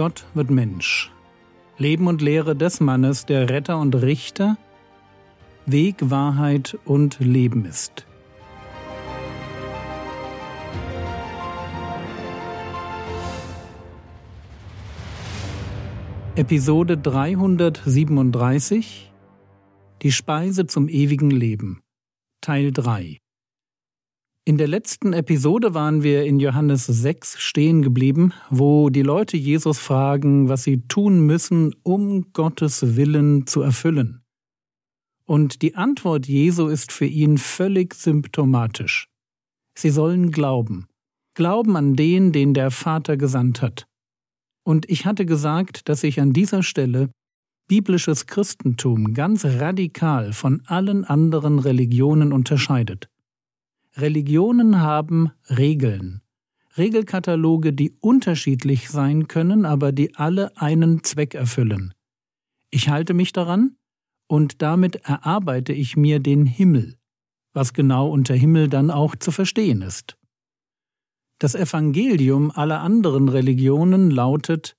Gott wird Mensch. Leben und Lehre des Mannes, der Retter und Richter, Weg, Wahrheit und Leben ist. Episode 337 Die Speise zum ewigen Leben Teil 3 in der letzten Episode waren wir in Johannes 6 stehen geblieben, wo die Leute Jesus fragen, was sie tun müssen, um Gottes Willen zu erfüllen. Und die Antwort Jesu ist für ihn völlig symptomatisch. Sie sollen glauben. Glauben an den, den der Vater gesandt hat. Und ich hatte gesagt, dass sich an dieser Stelle biblisches Christentum ganz radikal von allen anderen Religionen unterscheidet. Religionen haben Regeln. Regelkataloge, die unterschiedlich sein können, aber die alle einen Zweck erfüllen. Ich halte mich daran und damit erarbeite ich mir den Himmel, was genau unter Himmel dann auch zu verstehen ist. Das Evangelium aller anderen Religionen lautet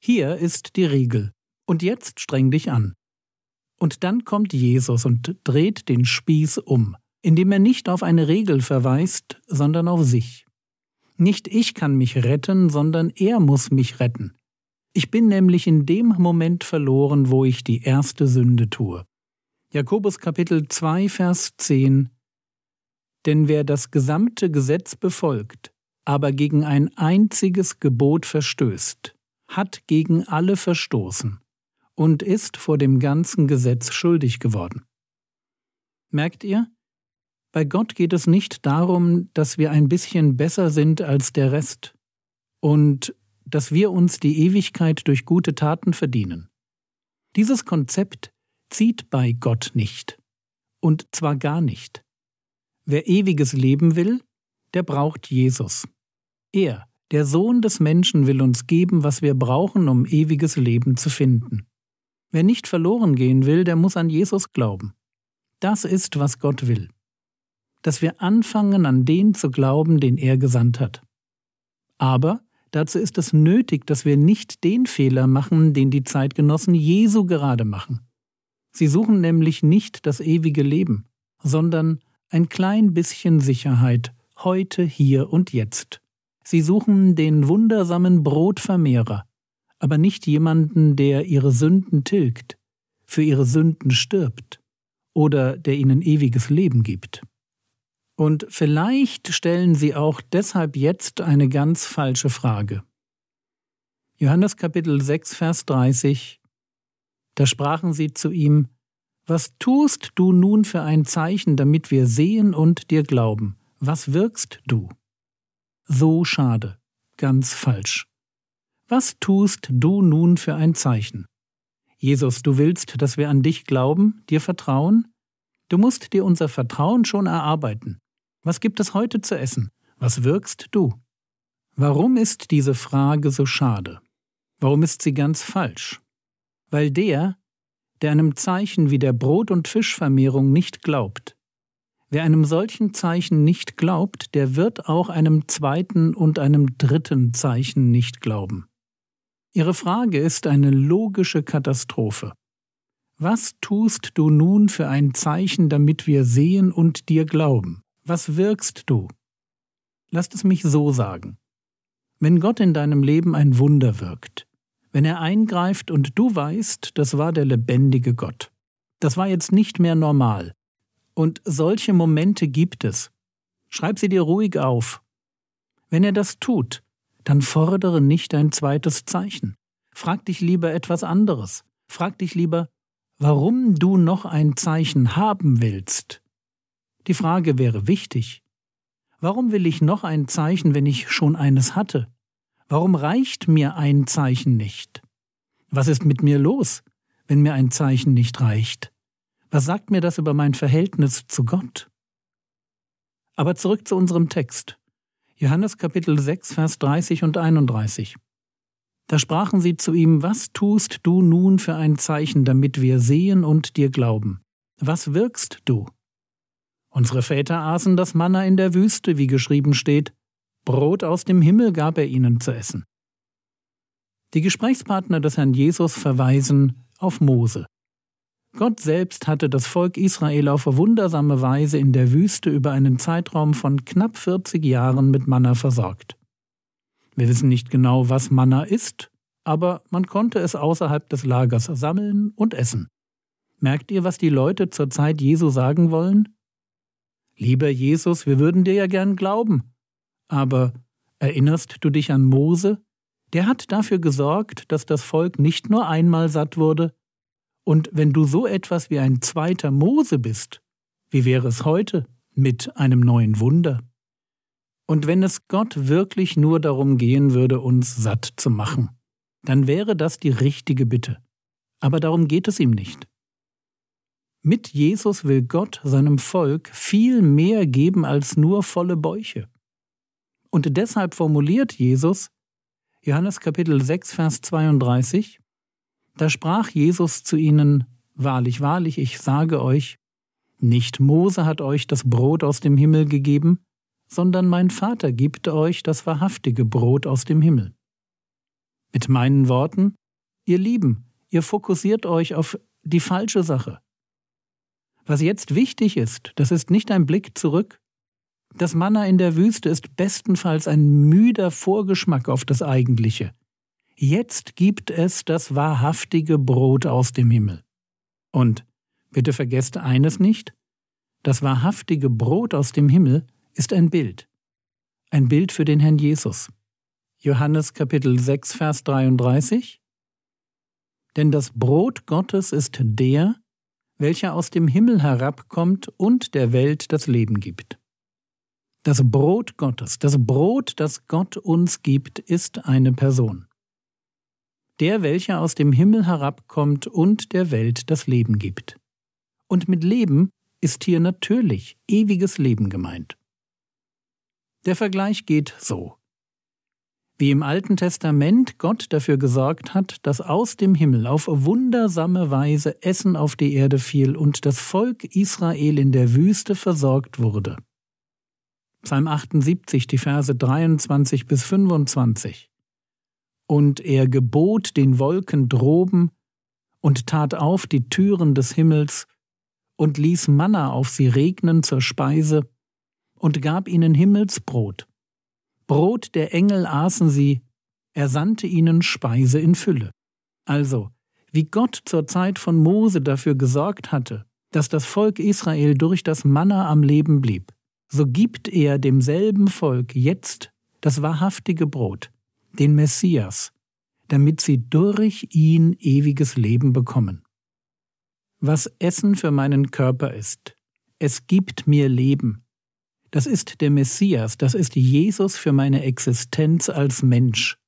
Hier ist die Regel, und jetzt streng dich an. Und dann kommt Jesus und dreht den Spieß um indem er nicht auf eine Regel verweist, sondern auf sich. Nicht ich kann mich retten, sondern er muss mich retten. Ich bin nämlich in dem Moment verloren, wo ich die erste Sünde tue. Jakobus Kapitel 2, Vers 10 Denn wer das gesamte Gesetz befolgt, aber gegen ein einziges Gebot verstößt, hat gegen alle verstoßen und ist vor dem ganzen Gesetz schuldig geworden. Merkt ihr? Bei Gott geht es nicht darum, dass wir ein bisschen besser sind als der Rest und dass wir uns die Ewigkeit durch gute Taten verdienen. Dieses Konzept zieht bei Gott nicht. Und zwar gar nicht. Wer ewiges Leben will, der braucht Jesus. Er, der Sohn des Menschen, will uns geben, was wir brauchen, um ewiges Leben zu finden. Wer nicht verloren gehen will, der muss an Jesus glauben. Das ist, was Gott will dass wir anfangen, an den zu glauben, den er gesandt hat. Aber dazu ist es nötig, dass wir nicht den Fehler machen, den die Zeitgenossen Jesu gerade machen. Sie suchen nämlich nicht das ewige Leben, sondern ein klein bisschen Sicherheit heute, hier und jetzt. Sie suchen den wundersamen Brotvermehrer, aber nicht jemanden, der ihre Sünden tilgt, für ihre Sünden stirbt oder der ihnen ewiges Leben gibt. Und vielleicht stellen Sie auch deshalb jetzt eine ganz falsche Frage. Johannes Kapitel 6, Vers 30 Da sprachen sie zu ihm, Was tust du nun für ein Zeichen, damit wir sehen und dir glauben? Was wirkst du? So schade, ganz falsch. Was tust du nun für ein Zeichen? Jesus, du willst, dass wir an dich glauben, dir vertrauen? Du musst dir unser Vertrauen schon erarbeiten. Was gibt es heute zu essen? Was wirkst du? Warum ist diese Frage so schade? Warum ist sie ganz falsch? Weil der, der einem Zeichen wie der Brot- und Fischvermehrung nicht glaubt, wer einem solchen Zeichen nicht glaubt, der wird auch einem zweiten und einem dritten Zeichen nicht glauben. Ihre Frage ist eine logische Katastrophe. Was tust du nun für ein Zeichen, damit wir sehen und dir glauben? Was wirkst du? Lasst es mich so sagen. Wenn Gott in deinem Leben ein Wunder wirkt, wenn er eingreift und du weißt, das war der lebendige Gott, das war jetzt nicht mehr normal. Und solche Momente gibt es. Schreib sie dir ruhig auf. Wenn er das tut, dann fordere nicht ein zweites Zeichen. Frag dich lieber etwas anderes. Frag dich lieber, warum du noch ein Zeichen haben willst. Die Frage wäre wichtig. Warum will ich noch ein Zeichen, wenn ich schon eines hatte? Warum reicht mir ein Zeichen nicht? Was ist mit mir los, wenn mir ein Zeichen nicht reicht? Was sagt mir das über mein Verhältnis zu Gott? Aber zurück zu unserem Text. Johannes Kapitel 6, Vers 30 und 31. Da sprachen sie zu ihm, Was tust du nun für ein Zeichen, damit wir sehen und dir glauben? Was wirkst du? Unsere Väter aßen das Manna in der Wüste, wie geschrieben steht, Brot aus dem Himmel gab er ihnen zu essen. Die Gesprächspartner des Herrn Jesus verweisen auf Mose. Gott selbst hatte das Volk Israel auf wundersame Weise in der Wüste über einen Zeitraum von knapp 40 Jahren mit Manna versorgt. Wir wissen nicht genau, was Manna ist, aber man konnte es außerhalb des Lagers sammeln und essen. Merkt ihr, was die Leute zur Zeit Jesu sagen wollen? Lieber Jesus, wir würden dir ja gern glauben. Aber erinnerst du dich an Mose? Der hat dafür gesorgt, dass das Volk nicht nur einmal satt wurde, und wenn du so etwas wie ein zweiter Mose bist, wie wäre es heute mit einem neuen Wunder? Und wenn es Gott wirklich nur darum gehen würde, uns satt zu machen, dann wäre das die richtige Bitte. Aber darum geht es ihm nicht. Mit Jesus will Gott seinem Volk viel mehr geben als nur volle Bäuche. Und deshalb formuliert Jesus Johannes Kapitel 6, Vers 32 da sprach Jesus zu ihnen, Wahrlich, wahrlich, ich sage euch, nicht Mose hat euch das Brot aus dem Himmel gegeben, sondern mein Vater gibt euch das wahrhaftige Brot aus dem Himmel. Mit meinen Worten, ihr Lieben, ihr fokussiert euch auf die falsche Sache. Was jetzt wichtig ist, das ist nicht ein Blick zurück. Das Manna in der Wüste ist bestenfalls ein müder Vorgeschmack auf das Eigentliche. Jetzt gibt es das wahrhaftige Brot aus dem Himmel. Und bitte vergesst eines nicht, das wahrhaftige Brot aus dem Himmel ist ein Bild. Ein Bild für den Herrn Jesus. Johannes Kapitel 6, Vers 33. Denn das Brot Gottes ist der, welcher aus dem Himmel herabkommt und der Welt das Leben gibt. Das Brot Gottes, das Brot, das Gott uns gibt, ist eine Person der welcher aus dem Himmel herabkommt und der Welt das Leben gibt. Und mit Leben ist hier natürlich ewiges Leben gemeint. Der Vergleich geht so. Wie im Alten Testament Gott dafür gesorgt hat, dass aus dem Himmel auf wundersame Weise Essen auf die Erde fiel und das Volk Israel in der Wüste versorgt wurde. Psalm 78, die Verse 23 bis 25. Und er gebot den Wolken droben und tat auf die Türen des Himmels und ließ Manna auf sie regnen zur Speise und gab ihnen Himmelsbrot. Brot der Engel aßen sie, er sandte ihnen Speise in Fülle. Also, wie Gott zur Zeit von Mose dafür gesorgt hatte, dass das Volk Israel durch das Manna am Leben blieb, so gibt er demselben Volk jetzt das wahrhaftige Brot, den Messias, damit sie durch ihn ewiges Leben bekommen. Was Essen für meinen Körper ist, es gibt mir Leben. Das ist der Messias, das ist Jesus für meine Existenz als Mensch.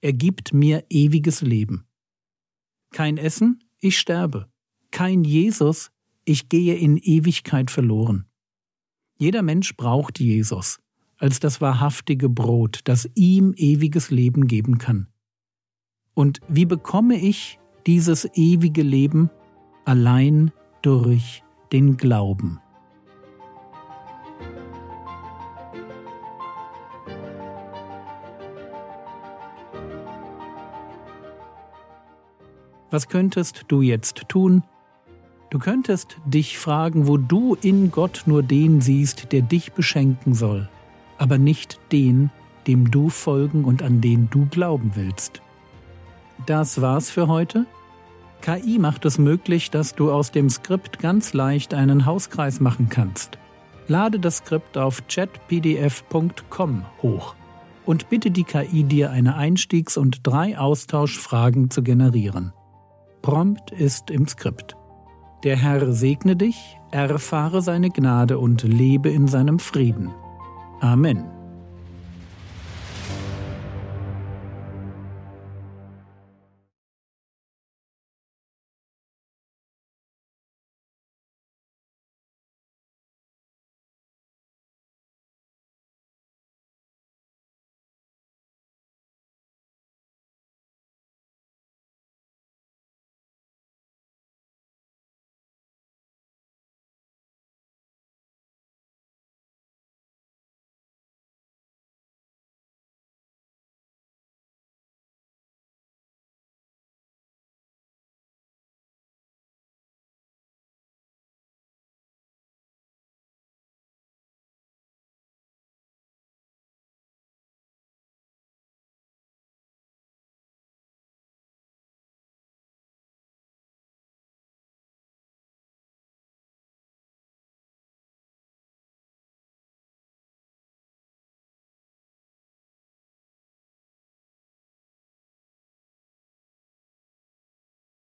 Er gibt mir ewiges Leben. Kein Essen, ich sterbe. Kein Jesus, ich gehe in Ewigkeit verloren. Jeder Mensch braucht Jesus als das wahrhaftige Brot, das ihm ewiges Leben geben kann. Und wie bekomme ich dieses ewige Leben? Allein durch den Glauben. Was könntest du jetzt tun? Du könntest dich fragen, wo du in Gott nur den siehst, der dich beschenken soll aber nicht den, dem du folgen und an den du glauben willst. Das war's für heute. KI macht es möglich, dass du aus dem Skript ganz leicht einen Hauskreis machen kannst. Lade das Skript auf chatpdf.com hoch und bitte die KI dir eine Einstiegs- und drei Austauschfragen zu generieren. Prompt ist im Skript. Der Herr segne dich, erfahre seine Gnade und lebe in seinem Frieden. Amen.